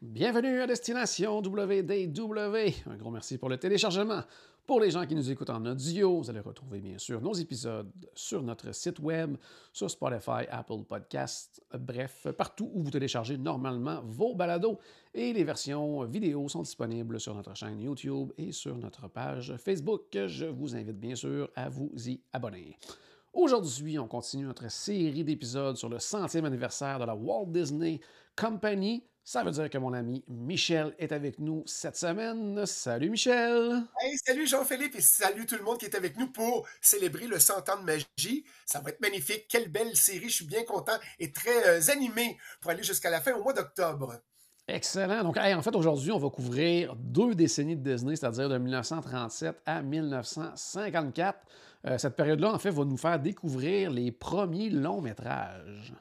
Bienvenue à Destination WDW. Un gros merci pour le téléchargement. Pour les gens qui nous écoutent en audio, vous allez retrouver bien sûr nos épisodes sur notre site web, sur Spotify, Apple Podcasts, bref, partout où vous téléchargez normalement vos balados. Et les versions vidéo sont disponibles sur notre chaîne YouTube et sur notre page Facebook. Je vous invite bien sûr à vous y abonner. Aujourd'hui, on continue notre série d'épisodes sur le centième anniversaire de la Walt Disney Company. Ça veut dire que mon ami Michel est avec nous cette semaine. Salut Michel! Hey, salut Jean-Philippe et salut tout le monde qui est avec nous pour célébrer le 100 ans de magie. Ça va être magnifique. Quelle belle série. Je suis bien content et très euh, animé pour aller jusqu'à la fin au mois d'octobre. Excellent. Donc, hey, en fait, aujourd'hui, on va couvrir deux décennies de Disney, c'est-à-dire de 1937 à 1954. Euh, cette période-là, en fait, va nous faire découvrir les premiers longs métrages.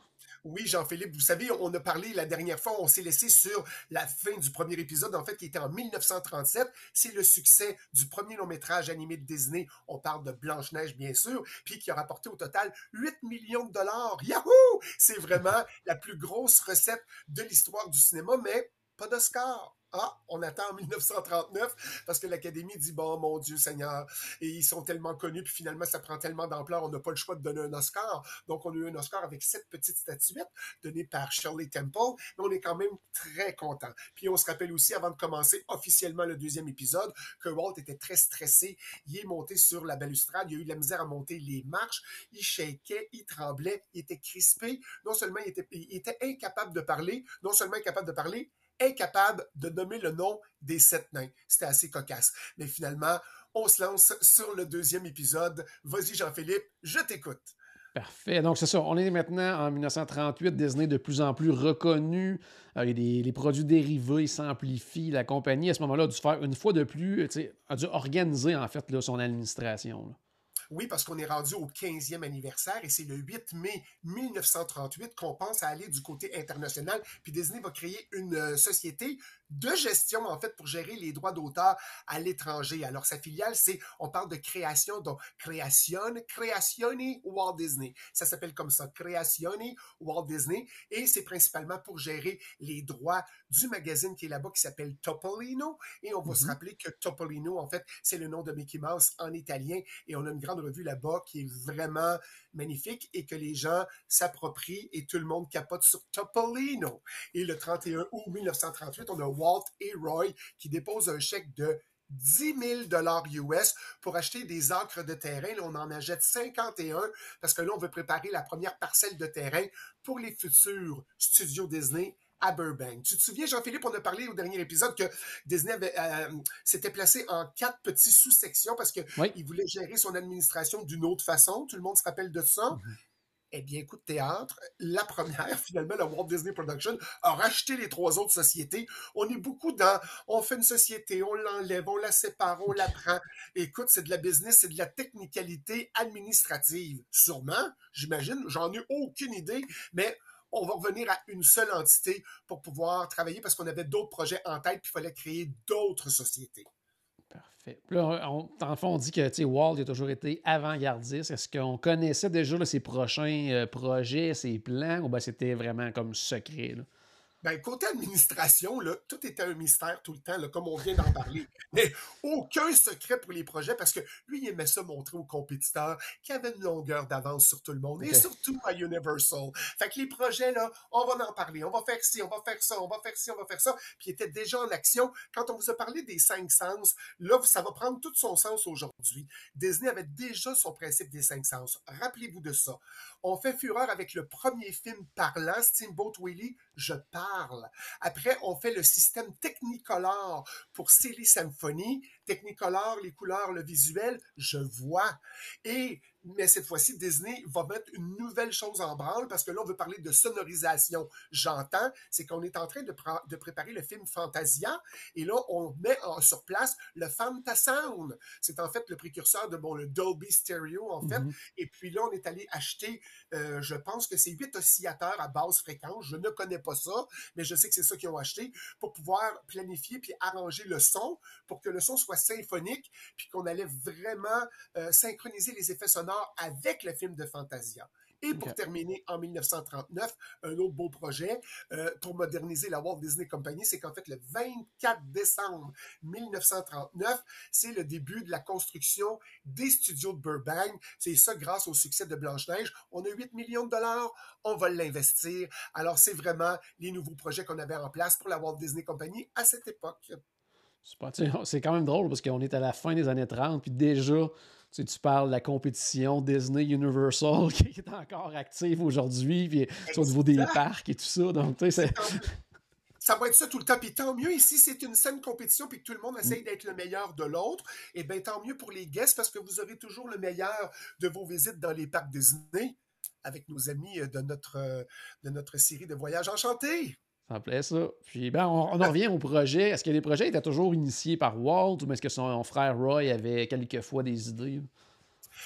Oui, Jean-Philippe, vous savez, on a parlé la dernière fois, on s'est laissé sur la fin du premier épisode, en fait, qui était en 1937. C'est le succès du premier long métrage animé de Disney. On parle de Blanche-Neige, bien sûr, puis qui a rapporté au total 8 millions de dollars. Yahoo! C'est vraiment la plus grosse recette de l'histoire du cinéma, mais pas d'Oscar. Ah, on attend en 1939 parce que l'Académie dit bon, mon Dieu Seigneur, et ils sont tellement connus, puis finalement ça prend tellement d'ampleur, on n'a pas le choix de donner un Oscar. Donc on a eu un Oscar avec sept petites statuettes données par Shirley Temple, mais on est quand même très content. Puis on se rappelle aussi, avant de commencer officiellement le deuxième épisode, que Walt était très stressé. Il est monté sur la balustrade, il a eu de la misère à monter les marches, il shakeait, il tremblait, il était crispé. Non seulement il était, il était incapable de parler, non seulement incapable de parler, incapable de nommer le nom des sept nains. C'était assez cocasse. Mais finalement, on se lance sur le deuxième épisode. Vas-y, Jean-Philippe, je t'écoute. Parfait. Donc, c'est ça. On est maintenant en 1938. Disney de plus en plus reconnu. Euh, les produits dérivés s'amplifient. La compagnie, à ce moment-là, a dû faire une fois de plus, a dû organiser, en fait, là, son administration. Oui, parce qu'on est rendu au 15e anniversaire et c'est le 8 mai 1938 qu'on pense à aller du côté international. Puis Disney va créer une euh, société de gestion, en fait, pour gérer les droits d'auteur à l'étranger. Alors, sa filiale, c'est, on parle de création, donc Creazione, Creazione Walt Disney. Ça s'appelle comme ça, Creazione Walt Disney. Et c'est principalement pour gérer les droits du magazine qui est là-bas, qui s'appelle Topolino. Et on va mm -hmm. se rappeler que Topolino, en fait, c'est le nom de Mickey Mouse en italien. Et on a une grande revue là-bas qui est vraiment magnifique et que les gens s'approprient et tout le monde capote sur Topolino. Et le 31 août 1938, on a Walt et Roy qui déposent un chèque de 10 000 dollars US pour acheter des acres de terrain. Là, on en achète 51 parce que là, on veut préparer la première parcelle de terrain pour les futurs studios Disney à Burbank. Tu te souviens, Jean-Philippe, on a parlé au dernier épisode que Disney euh, s'était placé en quatre petits sous-sections parce qu'il oui. voulait gérer son administration d'une autre façon. Tout le monde se rappelle de ça. Mm -hmm. Eh bien, écoute, théâtre, la première, finalement, la Walt Disney Production, a racheté les trois autres sociétés. On est beaucoup dans, on fait une société, on l'enlève, on la sépare, on la prend. Écoute, c'est de la business, c'est de la technicalité administrative. Sûrement, j'imagine, j'en ai aucune idée, mais on va revenir à une seule entité pour pouvoir travailler parce qu'on avait d'autres projets en tête, puis il fallait créer d'autres sociétés. Parfait. Là, on, en fond, on dit que Walt a toujours été avant-gardiste. Est-ce qu'on connaissait déjà ses prochains euh, projets, ses plans, ou ben c'était vraiment comme secret? Ben, côté administration, là, tout était un mystère tout le temps, là, comme on vient d'en parler. Mais aucun secret pour les projets parce que lui, il aimait ça montrer aux compétiteurs qu'il avait une longueur d'avance sur tout le monde okay. et surtout à Universal. Fait que les projets, là, on va en parler, on va faire ci, on va faire ça, on va faire ci, on va faire ça. Puis il était déjà en action. Quand on vous a parlé des cinq sens, là, ça va prendre tout son sens aujourd'hui. Disney avait déjà son principe des cinq sens. Rappelez-vous de ça. On fait fureur avec le premier film parlant, Steamboat Willie, Je parle. Après, on fait le système Technicolor pour Silly Symphony. Technicolor, les couleurs, le visuel, je vois. Et mais cette fois-ci, Disney va mettre une nouvelle chose en branle parce que là, on veut parler de sonorisation. J'entends, c'est qu'on est en train de, de, préparer le film Fantasia et là, on met en, sur place le Fantasound. C'est en fait le précurseur de bon, le Dolby Stereo, en fait. Mm-hmm. Et puis là, on est allé acheter, euh, je pense que c'est huit oscillateurs à basse fréquence. Je ne connais pas ça, mais je sais que c'est ça qu'ils ont acheté pour pouvoir planifier puis arranger le son pour que le son soit symphonique puis qu'on allait vraiment euh, synchroniser les effets sonores avec le film de Fantasia. Et pour terminer, en 1939, un autre beau projet euh, pour moderniser la Walt Disney Company, c'est qu'en fait, le 24 décembre 1939, c'est le début de la construction des studios de Burbank. C'est ça grâce au succès de Blanche-Neige. On a 8 millions de dollars, on va l'investir. Alors, c'est vraiment les nouveaux projets qu'on avait en place pour la Walt Disney Company à cette époque. C'est quand même drôle parce qu'on est à la fin des années 30, puis déjà, tu, parles de la compétition Disney Universal qui est encore active aujourd'hui, puis au niveau des parcs et tout ça. Donc, tu sais, ça va être ça tout le temps. Puis tant mieux, ici, c'est une saine compétition, puis que tout le monde mm. essaye d'être le meilleur de l'autre. Et bien, tant mieux pour les guests, parce que vous aurez toujours le meilleur de vos visites dans les parcs Disney avec nos amis de notre, de notre série de voyages enchantés. Ça me plaît, ça. Puis, ben, on, en revient au projet. Est-ce que les projets étaient toujours initiés par Walt ou est-ce que son frère Roy avait quelquefois des idées?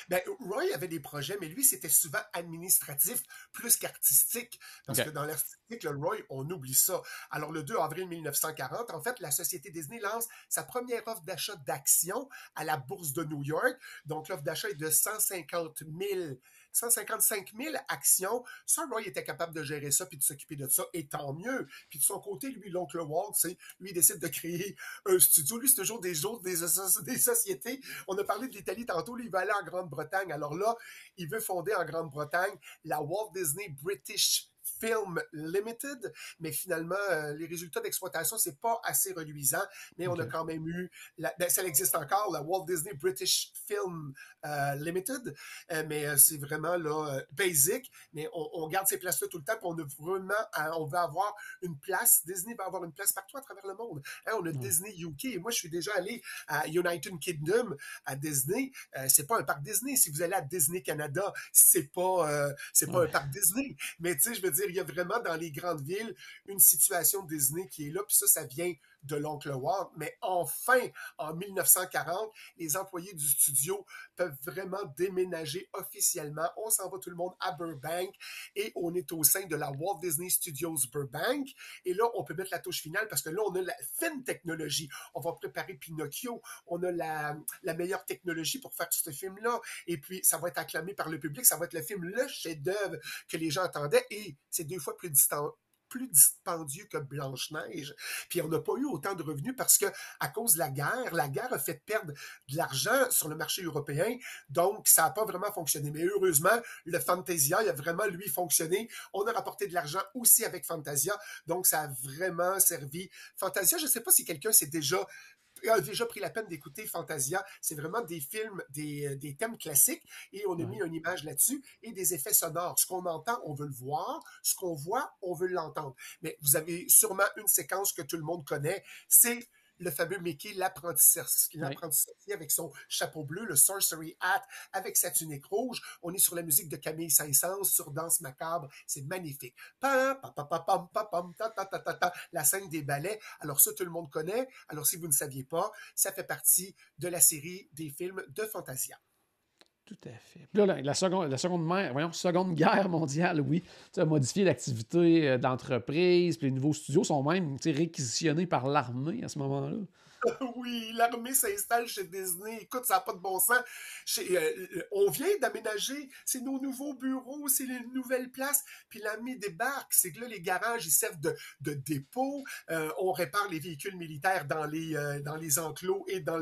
Ben, Roy avait des projets, mais lui, c'était souvent administratif plus qu'artistique. Parce que dans l'artistique, le Roy, on oublie ça. Alors, le 2 avril 1940, en fait, la société Disney lance sa première offre d'achat d'actions à la bourse de New York. Donc, l'offre d'achat est de 150 000 155 000 actions. Ça, Roy était capable de gérer ça puis de s'occuper de ça, et tant mieux. Puis de son côté, lui, l'oncle Walt, lui, il décide de créer un studio. Lui, c'est toujours des autres, des, des sociétés. On a parlé de l'Italie tantôt, lui, il va aller en Grande-Bretagne. Alors là, il veut fonder en Grande-Bretagne la Walt Disney British Film Limited, mais finalement, euh, les résultats d'exploitation, c'est pas assez reluisant, mais on a quand même eu, la, ben, ça existe encore, la Walt Disney British Film euh, Limited, euh, mais c'est vraiment là, basic, mais on, garde ces places-là tout le temps, puis on a vraiment, on va avoir une place, Disney va avoir une place partout à travers le monde. Hein, on a Disney UK, et moi, je suis déjà allé à United Kingdom, à Disney, c'est pas un parc Disney. Si vous allez à Disney Canada, c'est pas, c'est pas un parc Disney, mais tu sais, je veux dire, il y a vraiment dans les grandes villes une situation Disney qui est là, puis ça, ça vient de l'oncle Walt. Mais enfin, en 1940, les employés du studio peuvent vraiment déménager officiellement. On s'en va tout le monde à Burbank et on est au sein de la Walt Disney Studios Burbank. Et là, on peut mettre la touche finale parce que là, on a la fine technologie. On va préparer Pinocchio. On a la, la meilleure technologie pour faire ce film-là. Et puis, ça va être acclamé par le public. Ça va être le film, le chef-d'œuvre que les gens attendaient. Et c'est deux fois plus distant plus dispendieux que Blanche-Neige. Puis on n'a pas eu autant de revenus parce que à cause de la guerre, la guerre a fait perdre de l'argent sur le marché européen. Donc, ça n'a pas vraiment fonctionné. Mais heureusement, le Fantasia, il a vraiment, lui, fonctionné. On a rapporté de l'argent aussi avec Fantasia. Donc, ça a vraiment servi. Fantasia, je ne sais pas si quelqu'un s'est déjà a déjà pris la peine d'écouter Fantasia. C'est vraiment des films, des, euh, des, thèmes classiques et on a mis une image là-dessus et des effets sonores. Ce qu'on entend, on veut le voir. Ce qu'on voit, on veut l'entendre. Mais vous avez sûrement une séquence que tout le monde connaît. C'est le fameux Mickey, l'apprenti sorcier avec son chapeau bleu, le Sorcery Hat avec sa tunique rouge. On est sur la musique de Camille Saint-Saëns, sur Danse Macabre. C'est magnifique. La scène des ballets. Alors ça, tout le monde connaît. Alors si vous ne saviez pas, ça fait partie de la série des films de Fantasia. Tout à fait. là, la, seconde, voyons, seconde guerre mondiale, oui, a modifié l'activité euh, d'entreprise, puis les nouveaux studios sont même réquisitionnés par l'armée à ce moment-là. oui, l'armée s'installe chez Disney. Écoute, ça n'a pas de bon sens. Euh, euh, on vient d'aménager, c'est nos nouveaux bureaux, c'est les nouvelles places. Puis l'armée débarque. C'est que là, les garages, ils servent de, de dépôt. Euh, on répare les véhicules militaires dans les, enclos et dans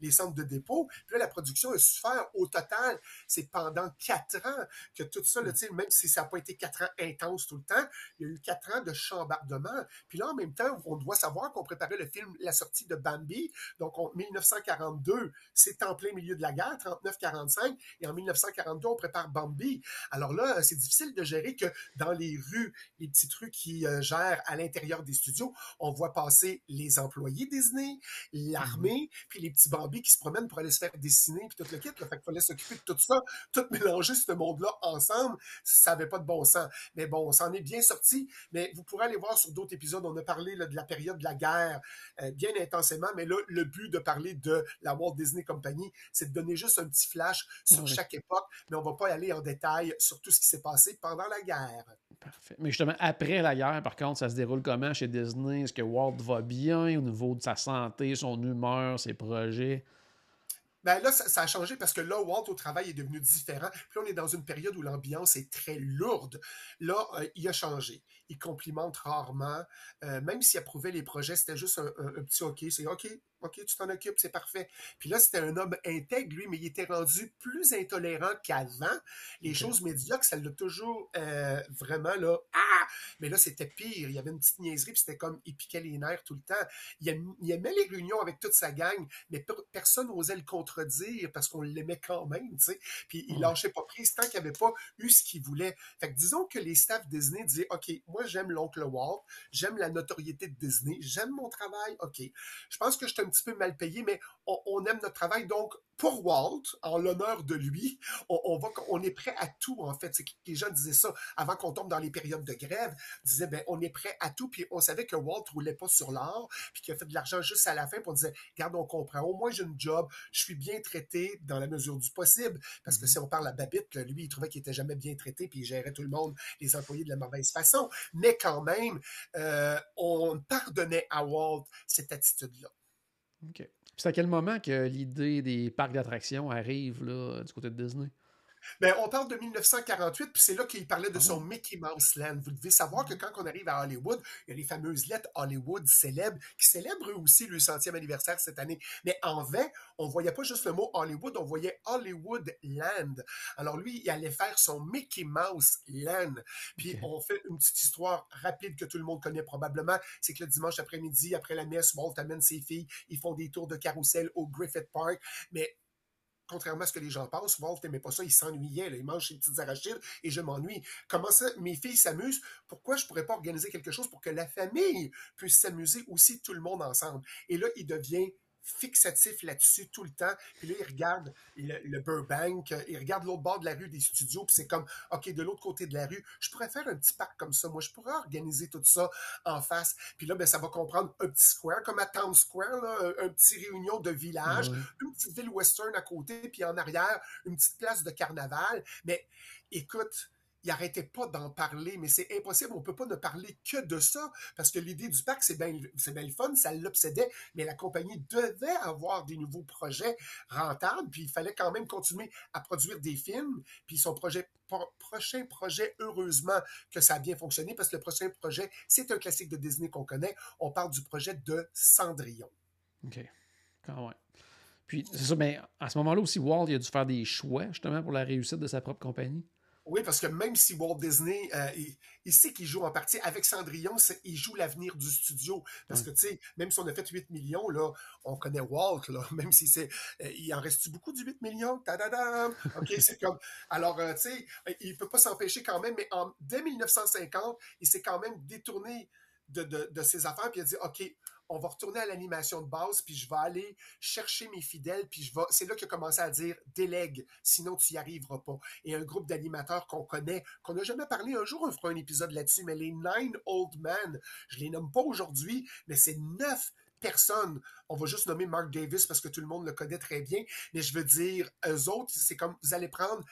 les centres de dépôt. Puis là, la production a souffert au total. C'est pendant quatre ans que tout ça, là, même si ça n'a pas été quatre ans intenses tout le temps, il y a eu quatre ans de chambardement. Puis là, en même temps, on doit savoir qu'on préparait le film La sortie de Bambi. Donc, en 1942, c'est en plein milieu de la guerre, 39-45, et en 1942, on prépare Bambi. Alors là, c'est difficile de gérer que dans les rues, les petites rues qui euh, gèrent à l'intérieur des studios, on voit passer les employés Disney, l'armée, mm-hmm. puis les petits Bambi qui se promènent pour aller se faire dessiner, puis tout le kit. Là. Fait qu'il fallait s'occuper de tout ça, tout mélanger ce monde-là ensemble, ça n'avait pas de bon sens. Mais bon, on s'en est bien sorti, mais vous pourrez aller voir sur d'autres épisodes, on a parlé de la période de la guerre euh, bien intensément, mais là, le but de parler de la Walt Disney Company, c'est de donner juste un petit flash sur chaque époque, mais on va pas aller en détail sur tout ce qui s'est passé pendant la guerre. Parfait. Mais justement, après la guerre, par contre, ça se déroule comment chez Disney? Est-ce que Walt va bien au niveau de sa santé, son humeur, ses projets? Ben là, ça, a changé parce que là, Walt au travail est devenu différent. Puis là, on est dans une période où l'ambiance est très lourde. Là, euh, il a changé. Il complimente rarement. Euh, même s'il approuvait les projets, c'était juste un, un petit OK. C'est OK, OK, tu t'en occupes, c'est parfait. Puis là, c'était un homme intègre, lui, mais il était rendu plus intolérant qu'avant. Les choses médiocres, ça l'a toujours euh, vraiment, là, ah! Mais là, c'était pire. Il y avait une petite niaiserie, puis c'était comme, il piquait les nerfs tout le temps. Il aimait, les réunions avec toute sa gang, mais personne n'osait le contredire parce qu'on l'aimait quand même, tu sais. Puis il lâchait pas prise tant qu'il n'avait pas eu ce qu'il voulait. Fait que disons que les staffs Disney disaient, OK, moi, j'aime l'oncle Walt, j'aime la notoriété de Disney, j'aime mon travail, OK. Je pense que je un petit peu mal payé, mais on, aime notre travail. Donc, pour Walt, en l'honneur de lui, on, va, on est prêt à tout, en fait. C'est que les gens disaient ça avant qu'on tombe dans les périodes de grève. Disaient, ben, on est prêt à tout. Puis on savait que Walt roulait pas sur l'or, puis qu'il a fait de l'argent juste à la fin. Puis on disait, regarde, on comprend. Au moins, j'ai une job. Je suis bien traité dans la mesure du possible. Parce que mm-hmm. si on parle à Babbitt, lui, il trouvait qu'il était jamais bien traité, puis il gérait tout le monde, les employés de la mauvaise façon. Mais quand même, euh, on pardonnait à Walt cette attitude-là. C'est à quel moment que l'idée des parcs d'attractions arrive là, du côté de Disney? Ben, on parle de 1948, puis c'est là qu'il parlait de ah son Mickey Mouse Land. Vous devez savoir que quand on arrive à Hollywood, il y a les fameuses lettres Hollywood célèbres, qui célèbrent aussi le centième anniversaire cette année. Mais en vain, on voyait pas juste le mot Hollywood, on voyait Hollywood Land. Alors lui, il allait faire son Mickey Mouse Land. Puis on fait une petite histoire rapide que tout le monde connaît probablement. C'est que le dimanche après-midi, après la messe, Walt amène ses filles, ils font des tours de carrousel au Griffith Park. Mais contrairement à ce que les gens pensent, Walt n'aimait pas ça, il s'ennuyait, il mange ses petites arachides et je m'ennuie. Comment ça, mes filles s'amusent, pourquoi je pourrais pas organiser quelque chose pour que la famille puisse s'amuser aussi tout le monde ensemble? Et là, il devient fixatif là-dessus tout le temps. Puis là, il regarde le, Burbank, il regarde l'autre bord de la rue des studios, puis c'est comme, OK, de l'autre côté de la rue, je pourrais faire un petit parc comme ça. Moi, je pourrais organiser tout ça en face. Puis là, ben, ça va comprendre un petit square, comme à Town Square, là, un, petit réunion de village, une petite ville western à côté, puis en arrière, une petite place de carnaval. Mais écoute, il arrêtait pas d'en parler, mais c'est impossible, on peut pas ne parler que de ça, parce que l'idée du parc, c'est bien, c'est bien le fun, ça l'obsédait, mais la compagnie devait avoir des nouveaux projets rentables, puis il fallait quand même continuer à produire des films, puis son projet prochain projet, heureusement que ça a bien fonctionné, parce que le prochain projet, c'est un classique de Disney qu'on connaît, on parle du projet de Cendrillon. OK, quand même. Puis, c'est ça, mais à ce moment-là aussi, Walt, il a dû faire des choix, justement, pour la réussite de sa propre compagnie? Oui, parce que même si Walt Disney, euh, il, sait qu'il joue en partie avec Cendrillon, il joue l'avenir du studio. Parce que, tu sais, même si on a fait 8 millions, là, on connaît Walt, là, même si c'est. Euh, il en reste beaucoup du 8 millions? Tadadam! OK, c'est comme. Alors, euh, tu sais, il peut pas s'empêcher quand même, mais en, dès 1950, il s'est quand même détourné de, de, de ses affaires, puis il a dit OK, on va retourner à l'animation de base, puis je vais aller chercher mes fidèles, puis je vais. C'est là qu'il a commencé à dire délègue, sinon tu n'y arriveras pas. Et un groupe d'animateurs qu'on connaît, qu'on n'a jamais parlé un jour, on fera un épisode là-dessus, mais les Nine Old Men, je les nomme pas aujourd'hui, mais c'est neuf personne. On va juste nommer Mark Davis parce que tout le monde le connaît très bien. Mais je veux dire, eux autres, c'est comme vous allez prendre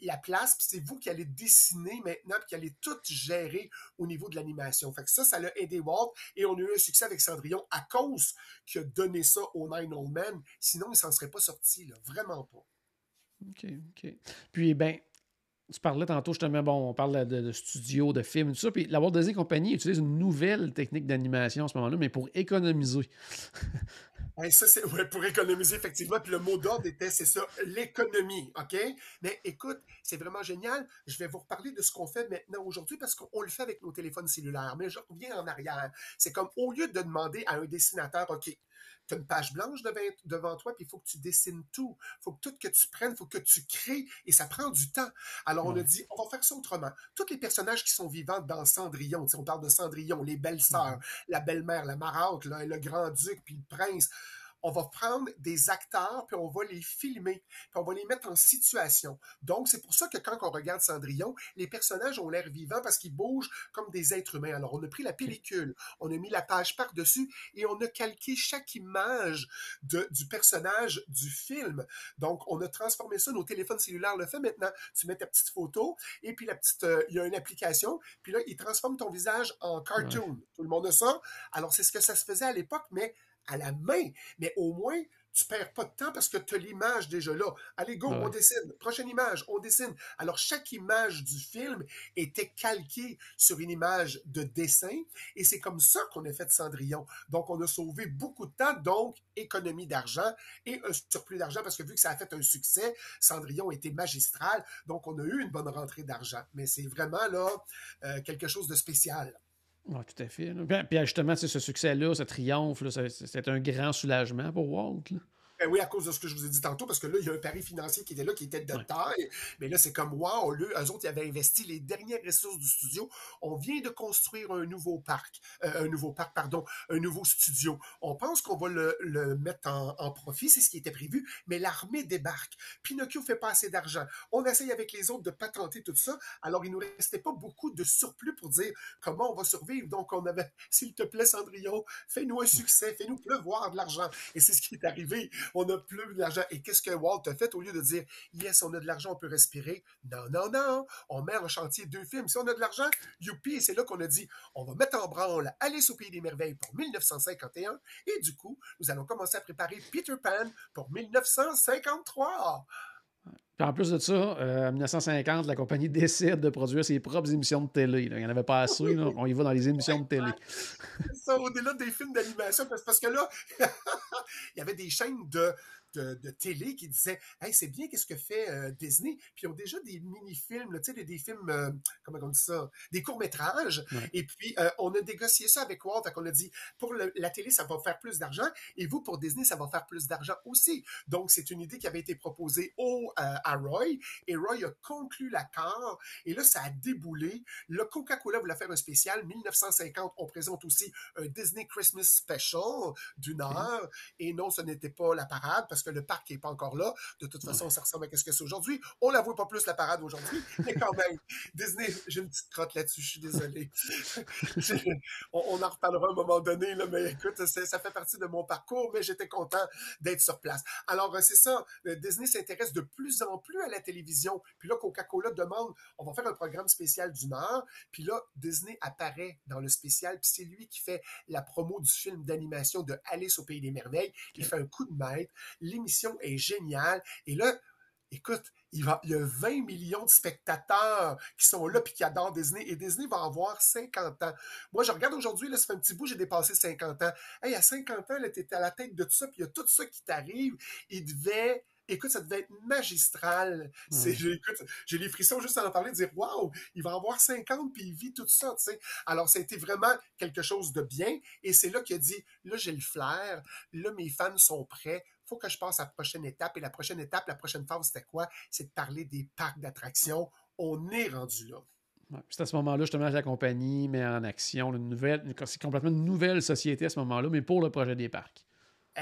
la place, puis c'est vous qui allez dessiner maintenant, puis qui allez tout gérer au niveau de l'animation. Fait ça, ça l'a aidé Walt et on a eu un succès avec Cendrillon à cause qu'il a donné ça au Nine Old Men. Sinon, il s'en serait pas sorti. Vraiment pas. OK, OK. Puis, ben, tu parlais tantôt justement, bon, on parle de, de studio, de film, tout ça. Puis la Walt Disney Company utilise une nouvelle technique d'animation à ce moment-là, mais pour économiser. ça, c'est ouais, pour économiser, effectivement. Puis le mot d'ordre était, c'est ça, l'économie. OK? Mais écoute, c'est vraiment génial. Je vais vous reparler de ce qu'on fait maintenant aujourd'hui parce qu'on le fait avec nos téléphones cellulaires. Mais je reviens en arrière. C'est comme au lieu de demander à un dessinateur, OK, tu as une page blanche devant, toi, puis il faut que tu dessines tout. Il faut que tout que tu prennes, il faut que tu crées, et ça prend du temps. Alors, on a dit, on va faire ça autrement. Tous les personnages qui sont vivants dans Cendrillon, on parle de Cendrillon, les belles-sœurs, mm-hmm. la belle-mère, la marâtre, le grand-duc, puis le prince on va prendre des acteurs, puis on va les filmer, puis on va les mettre en situation. Donc, c'est pour ça que quand on regarde Cendrillon, les personnages ont l'air vivants parce qu'ils bougent comme des êtres humains. Alors, on a pris la pellicule, on a mis la page par-dessus et on a calqué chaque image de, du personnage du film. Donc, on a transformé ça, nos téléphones cellulaires le fait maintenant. Tu mets ta petite photo et puis la petite, euh, il y a une application, puis là, il transforme ton visage en cartoon. Tout le monde a ça. Alors, c'est ce que ça se faisait à l'époque, mais à la main. Mais au moins, tu perds pas de temps parce que tu as l'image déjà là. Allez, go, on dessine. Prochaine image, on dessine. Alors, chaque image du film était calquée sur une image de dessin et c'est comme ça qu'on a fait Cendrillon. Donc, on a sauvé beaucoup de temps, donc économie d'argent et un surplus d'argent parce que vu que ça a fait un succès, Cendrillon était magistral, donc on a eu une bonne rentrée d'argent. Mais c'est vraiment là euh, quelque chose de spécial. Oui, tout à fait. Puis, justement, ce succès-là, ce triomphe, c'est un grand soulagement pour Walt. Ben oui, à cause de ce que je vous ai dit tantôt, parce que là, il y a un pari financier qui était là, qui était de taille. Mais là, c'est comme, wow, eux, eux autres, ils avaient investi les dernières ressources du studio. On vient de construire un nouveau parc, euh, un nouveau parc, pardon, un nouveau studio. On pense qu'on va le, le mettre en, en profit, c'est ce qui était prévu, mais l'armée débarque. Pinocchio fait pas assez d'argent. On essaye avec les autres de patenter tout ça. Alors, il nous restait pas beaucoup de surplus pour dire comment on va survivre. Donc, on avait, s'il te plaît, Cendrillon, fais-nous un succès, fais-nous pleuvoir de l'argent. Et c'est ce qui est arrivé on a plus d'argent. Et qu'est-ce que Walt a fait? Au lieu de dire, yes, on a de l'argent, on peut respirer? Non, non, non. On met en chantier deux films. Si on a de l'argent, youpi, c'est là qu'on a dit, on va mettre en branle Alice au Pays des Merveilles pour 1951. Et du coup, nous allons commencer à préparer Peter Pan pour 1953 en plus de ça, euh, en 1950, la compagnie décide de produire ses propres émissions de télé. Il n'y en avait pas assez, on y va dans les émissions de télé. Ça, au-delà des films d'animation, parce que là, il y avait des chaînes de de, télé qui disaient Hey, c'est bien qu'est-ce que fait euh, Disney. Puis ils ont déjà des mini-films, tu sais, des, des, films, euh, comment on dit ça, des courts-métrages. Et puis euh, on a négocié ça avec Walt. Qu'on a dit pour la télé, ça va faire plus d'argent. Et vous, pour Disney, ça va faire plus d'argent aussi. Donc c'est une idée qui avait été proposée au, à Roy. Et Roy a conclu l'accord. Et là, ça a déboulé. Le Coca-Cola voulait faire un spécial. 1950, on présente aussi un Disney Christmas Special d'une heure. Et non, ce n'était pas la parade parce que le parc n'est pas encore là. De toute façon, ça ressemble à ce que c'est aujourd'hui. On la voit pas plus la parade aujourd'hui, mais quand même, Disney, j'ai une petite crotte là-dessus, je suis désolé. on, en reparlera à un moment donné, là, mais écoute, ça fait partie de mon parcours, mais j'étais content d'être sur place. Alors, c'est ça, euh, Disney s'intéresse de plus en plus à la télévision. Puis là, Coca-Cola demande, on va faire un programme spécial d'une heure. Puis là, Disney apparaît dans le spécial, puis c'est lui qui fait la promo du film d'animation de Alice au Pays des Merveilles. Il fait un coup de maître l'émission est géniale. Et là, écoute, il, va, y a 20 millions de spectateurs qui sont là puis qui adorent Disney. Et Disney va avoir 50 ans. Moi, je regarde aujourd'hui, là, ça fait un petit bout, j'ai dépassé 50 ans. Hey, à 50 ans, tu étais à la tête de tout ça, puis il y a tout ça qui t'arrive. Il devait écoute, ça devait être magistral. j'ai les frissons juste à en parler, de dire, waouh, il va avoir 50 puis il vit tout ça. Alors, ça a été vraiment quelque chose de bien. Et c'est là qu'il a dit, là, j'ai le flair, là, mes fans sont prêts, faut que je passe à la prochaine étape. Et la prochaine étape, la prochaine phase, c'était quoi? C'est de parler des parcs d'attractions. On est rendu là. c'est à ce moment-là, justement, que la compagnie met en action une nouvelle, c'est complètement une nouvelle société à ce moment-là, mais pour le projet des parcs.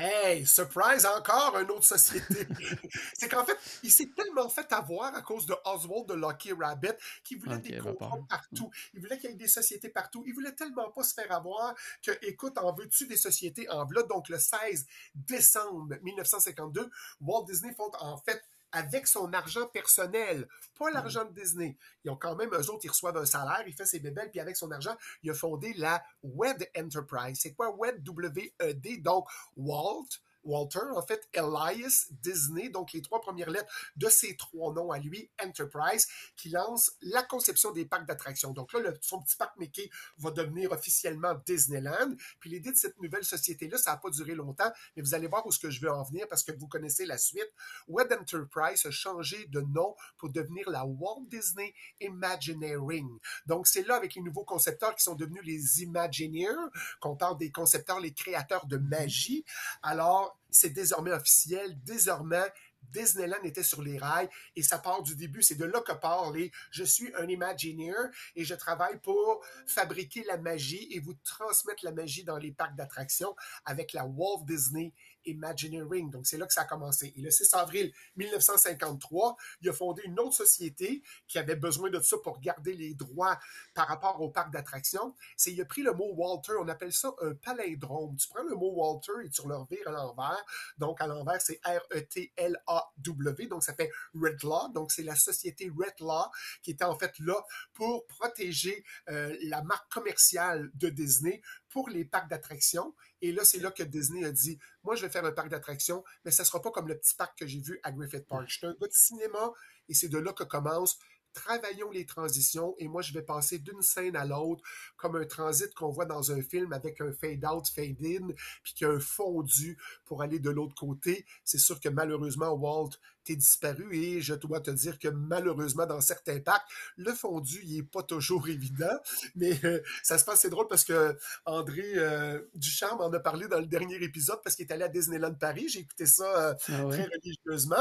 Hey, surprise, encore une autre société. c'est qu'en fait, il s'est tellement fait avoir à cause de Oswald de Lucky Rabbit qu'il voulait des contrats partout. Il voulait qu'il y ait des sociétés partout. Il voulait tellement pas se faire avoir que, écoute, en veux-tu des sociétés en. Donc, le 16 décembre 1952, Walt Disney fonde en fait avec son argent personnel, pas l'argent de Disney. Ils ont quand même, eux autres, ils reçoivent un salaire, il fait ses bébelles, puis avec son argent, il a fondé la WED Enterprise. C'est quoi WED? W-E-D, donc Walt, Walter, en fait, Elias Disney, donc les trois premières lettres de ses trois noms à lui, Enterprise, qui lance la conception des parcs d'attractions. Donc là, son petit parc Mickey va devenir officiellement Disneyland. Puis l'idée de cette nouvelle société-là, ça n'a pas duré longtemps, mais vous allez voir où ce que je veux en venir parce que vous connaissez la suite. Web Enterprise a changé de nom pour devenir la Walt Disney Imagineering. Donc c'est là avec les nouveaux concepteurs qui sont devenus les Imagineers, qu'on parle des concepteurs, les créateurs de magie. Alors c'est désormais officiel, désormais Disneyland était sur les rails et ça part du début. C'est de là que part Je suis un Imagineer et je travaille pour fabriquer la magie et vous transmettre la magie dans les parcs d'attractions avec la Walt Disney Imagineering. Donc, c'est là que ça a commencé. Et le 6 avril 1953, il a fondé une autre société qui avait besoin de ça pour garder les droits par rapport au parc d'attractions. C'est, il a pris le mot Walter, on appelle ça un palindrome. Tu prends le mot Walter et tu le revires à l'envers. Donc, à l'envers, c'est R-E-T-L-A-W. Donc, ça fait Red Law. Donc, c'est la société Red Law qui était en fait là pour protéger euh, la marque commerciale de Disney pour les parcs d'attractions. Et là, c'est là que Disney a dit, moi, je vais faire un parc d'attractions, mais ça ne sera pas comme le petit parc que j'ai vu à Griffith Park. Je suis un gars de cinéma et c'est de là que commence travaillons les transitions et moi je vais passer d'une scène à l'autre comme un transit qu'on voit dans un film avec un fade out, fade in, puis qui a un fondu pour aller de l'autre côté. C'est sûr que malheureusement Walt disparu et je dois te dire que malheureusement, dans certains parcs, le fondu, il est pas toujours évident, mais euh, ça se passe, c'est drôle parce que André euh, Duchamp en a parlé dans le dernier épisode parce qu'il est allé à Disneyland Paris. J'ai écouté ça euh, ah très religieusement.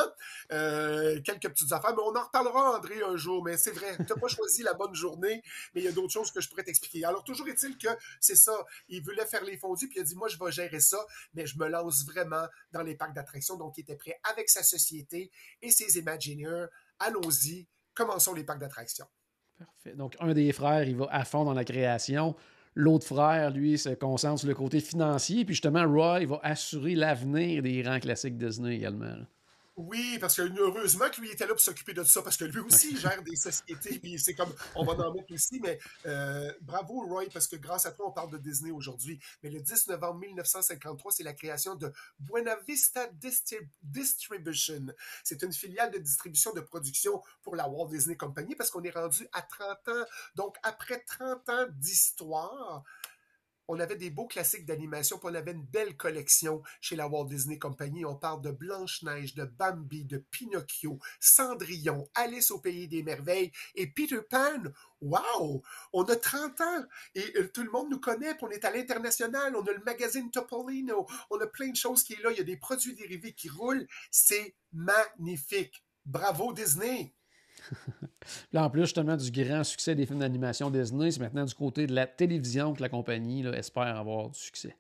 quelques petites affaires, mais on en reparlera, André, un jour. Mais c'est vrai, tu n'as pas choisi la bonne journée, mais il y a d'autres choses que je pourrais t'expliquer. Alors, toujours est-il que c'est ça. Il voulait faire les fondus, puis il a dit, moi, je vais gérer ça, mais je me lance vraiment dans les parcs d'attractions. Donc, il était prêt avec sa société et ses Imagineers. Allons-y, commençons les parcs d'attractions. Parfait. Donc, un des frères, il va à fond dans la création. L'autre frère, lui, se concentre sur le côté financier. Puis justement, Roy, il va assurer l'avenir des grands classiques Disney également. Oui, parce que heureusement que lui était là pour s'occuper de ça, parce que lui aussi gère des sociétés, puis c'est comme, on va en mettre aussi, mais euh, bravo Roy, parce que grâce à toi, on parle de Disney aujourd'hui. Mais le 10 novembre 1953, c'est la création de Buena Vista Distribution. C'est une filiale de distribution de production pour la Walt Disney Company, parce qu'on est rendu à 30 ans. Donc, après 30 ans d'histoire, on avait des beaux classiques d'animation, puis on avait une belle collection chez la Walt Disney Company. On parle de Blanche-Neige, de Bambi, de Pinocchio, Cendrillon, Alice au Pays des Merveilles et Peter Pan. Wow! On a 30 ans et euh, tout le monde nous connaît, puis on est à l'international, on a le magazine Topolino, on a plein de choses qui est là, il y a des produits dérivés qui roulent. C'est magnifique. Bravo Disney! En plus, justement, du grand succès des films d'animation Disney, c'est maintenant du côté de la télévision que la compagnie espère avoir du succès.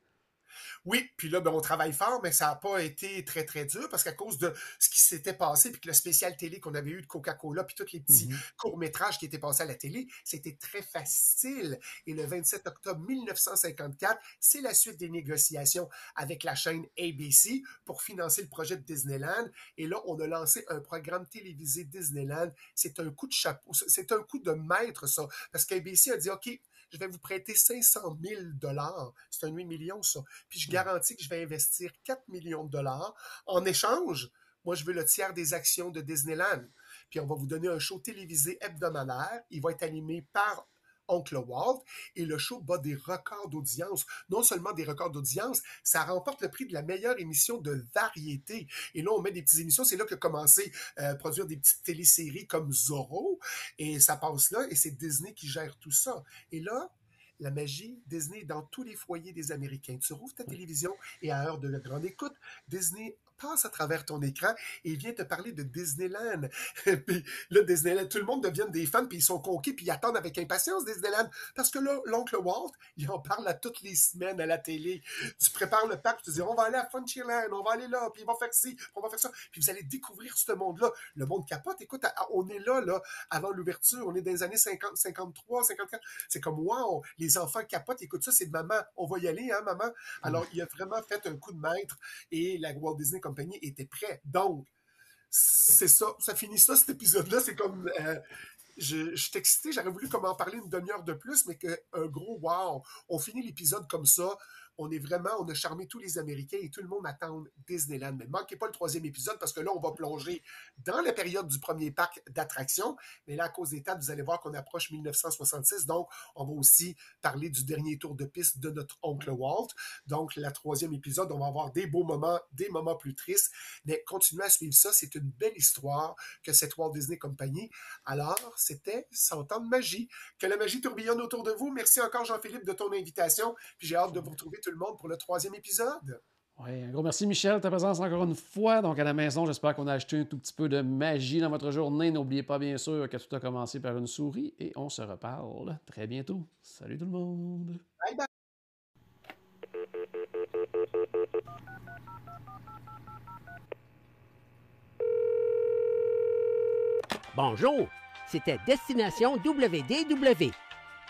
Oui, puis là, ben, on travaille fort, mais ça n'a pas été très, très dur parce qu'à cause de ce qui s'était passé, puis que le spécial télé qu'on avait eu de Coca-Cola, puis tous les petits mm-hmm. courts-métrages qui étaient passés à la télé, c'était très facile. Et le 27 octobre 1954, c'est la suite des négociations avec la chaîne ABC pour financer le projet de Disneyland. Et là, on a lancé un programme télévisé Disneyland. C'est un coup de chapeau, c'est un coup de maître, ça, parce qu'ABC a dit, OK, je vais vous prêter 500 000 dollars. C'est un 8 millions, ça. Puis je garantis que je vais investir 4 millions de dollars. En échange, moi, je veux le tiers des actions de Disneyland. Puis on va vous donner un show télévisé hebdomadaire. Il va être animé par Oncle Walt, et le show bat des records d'audience. Non seulement des records d'audience, ça remporte le prix de la meilleure émission de variété. Et là, on met des petites émissions. C'est là que commencé à euh, produire des petites téléséries comme Zorro, et ça passe là, et c'est Disney qui gère tout ça. Et là, la magie, Disney dans tous les foyers des Américains. Tu rouvres ta télévision et à heure de la grande écoute, Disney passe à travers ton écran et vient te parler de Disneyland. puis là, Disneyland, tout le monde devient des fans, puis ils sont conquis, puis ils attendent avec impatience Disneyland. Parce que là, l'oncle Walt, il en parle à toutes les semaines à la télé. Tu prépares le parc, tu dis, on va aller à Frontierland, on va aller là, puis ils vont faire ci, on va faire ça. Puis vous allez découvrir ce monde-là. Le monde capote. Écoute, on est là, là, avant l'ouverture, on est dans les années 50, 53, 54. C'est comme, wow, les enfants capotent. Écoute, ça, c'est de maman. On va y aller, hein, maman? Alors, il a vraiment fait un coup de maître et la Walt Disney était prêt. Donc, c'est ça. Ça finit ça, cet épisode-là. C'est comme. Euh, je, je suis excité, j'aurais voulu comme en parler une demi-heure de plus, mais qu'un gros wow. On finit l'épisode comme ça. On est vraiment, on a charmé tous les Américains et tout le monde attend Disneyland. Mais ne manquez pas le troisième épisode parce que là, on va plonger dans la période du premier parc d'attractions. Mais là, à cause des dates, vous allez voir qu'on approche 1966. Donc, on va aussi parler du dernier tour de piste de notre oncle Walt. Donc, la troisième épisode, on va avoir des beaux moments, des moments plus tristes. Mais continuez à suivre ça. C'est une belle histoire que cette Walt Disney Company. Alors, c'était 100 ans de magie. Que la magie tourbillonne autour de vous. Merci encore, Jean-Philippe, de ton invitation. Puis j'ai hâte de vous retrouver tout le monde pour le troisième épisode. Oui, un gros merci Michel de ta présence encore une fois. Donc à la maison, j'espère qu'on a acheté un tout petit peu de magie dans votre journée. N'oubliez pas bien sûr que tout a commencé par une souris et on se reparle très bientôt. Salut tout le monde. Bye bye. Bonjour, c'était Destination WDW.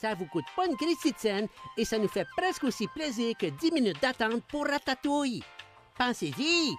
Ça vous coûte pas une Christie de scène et ça nous fait presque aussi plaisir que 10 minutes d'attente pour Ratatouille. Pensez-y!